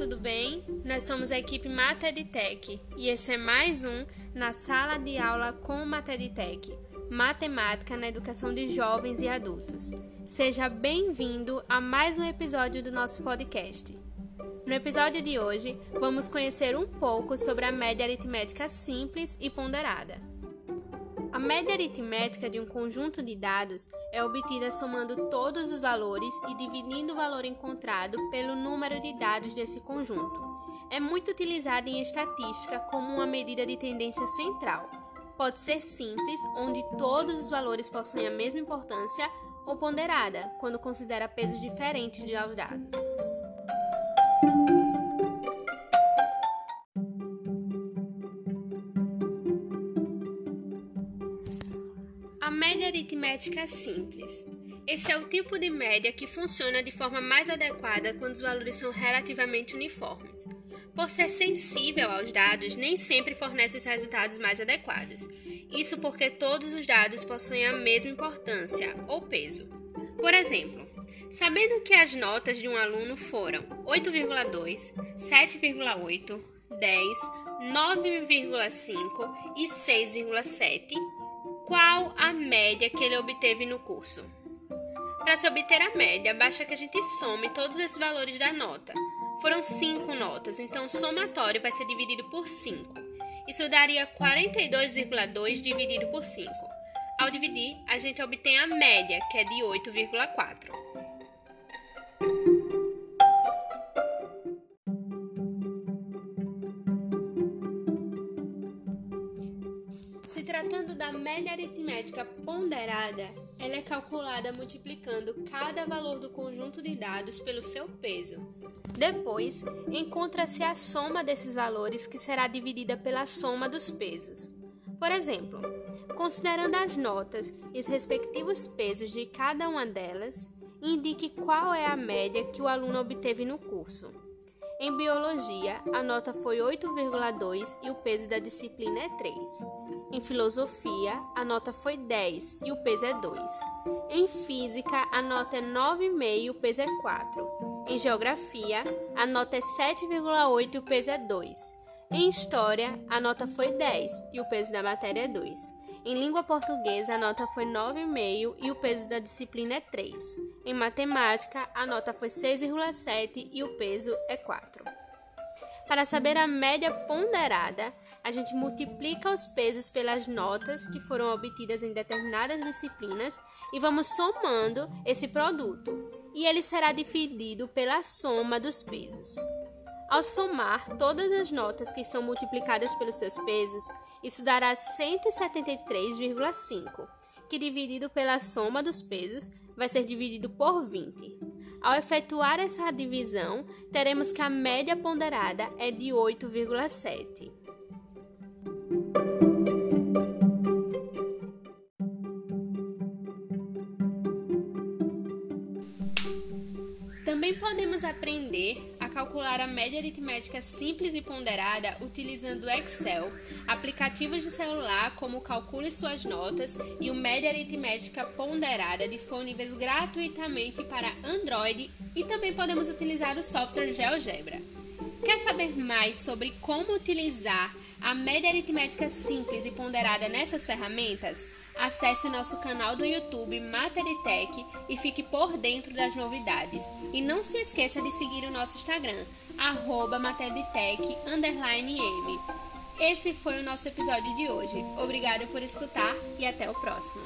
tudo bem? Nós somos a equipe Mata EdTech e esse é mais um na sala de aula com Mata EdTech, Matemática na Educação de Jovens e Adultos. Seja bem-vindo a mais um episódio do nosso podcast. No episódio de hoje, vamos conhecer um pouco sobre a média aritmética simples e ponderada. Média aritmética de um conjunto de dados é obtida somando todos os valores e dividindo o valor encontrado pelo número de dados desse conjunto. É muito utilizada em estatística como uma medida de tendência central. Pode ser simples, onde todos os valores possuem a mesma importância, ou ponderada, quando considera pesos diferentes de dados. Média aritmética simples. Esse é o tipo de média que funciona de forma mais adequada quando os valores são relativamente uniformes. Por ser sensível aos dados, nem sempre fornece os resultados mais adequados. Isso porque todos os dados possuem a mesma importância ou peso. Por exemplo, sabendo que as notas de um aluno foram 8,2, 7,8, 10, 9,5 e 6,7, qual a média que ele obteve no curso. Para se obter a média, basta que a gente some todos esses valores da nota. Foram 5 notas, então o somatório vai ser dividido por 5. Isso daria 42,2 dividido por 5. Ao dividir, a gente obtém a média, que é de 8,4. Se tratando da média aritmética ponderada, ela é calculada multiplicando cada valor do conjunto de dados pelo seu peso. Depois, encontra-se a soma desses valores, que será dividida pela soma dos pesos. Por exemplo, considerando as notas e os respectivos pesos de cada uma delas, indique qual é a média que o aluno obteve no curso. Em biologia, a nota foi 8,2 e o peso da disciplina é 3. Em filosofia, a nota foi 10 e o peso é 2. Em física, a nota é 9,5 e o peso é 4. Em geografia, a nota é 7,8 e o peso é 2. Em história, a nota foi 10 e o peso da matéria é 2. Em língua portuguesa, a nota foi 9,5 e o peso da disciplina é 3. Em matemática, a nota foi 6,7 e o peso é 4. Para saber a média ponderada, a gente multiplica os pesos pelas notas que foram obtidas em determinadas disciplinas e vamos somando esse produto, e ele será dividido pela soma dos pesos. Ao somar todas as notas que são multiplicadas pelos seus pesos, isso dará 173,5, que dividido pela soma dos pesos vai ser dividido por 20. Ao efetuar essa divisão, teremos que a média ponderada é de 8,7. Também podemos aprender a calcular a média aritmética simples e ponderada utilizando o Excel, aplicativos de celular como Calcule Suas Notas e o Média Aritmética Ponderada disponíveis gratuitamente para Android e também podemos utilizar o software GeoGebra. Quer saber mais sobre como utilizar a média aritmética simples e ponderada nessas ferramentas? Acesse nosso canal do YouTube Materitech e fique por dentro das novidades. E não se esqueça de seguir o nosso Instagram, arroba M. Esse foi o nosso episódio de hoje. Obrigada por escutar e até o próximo.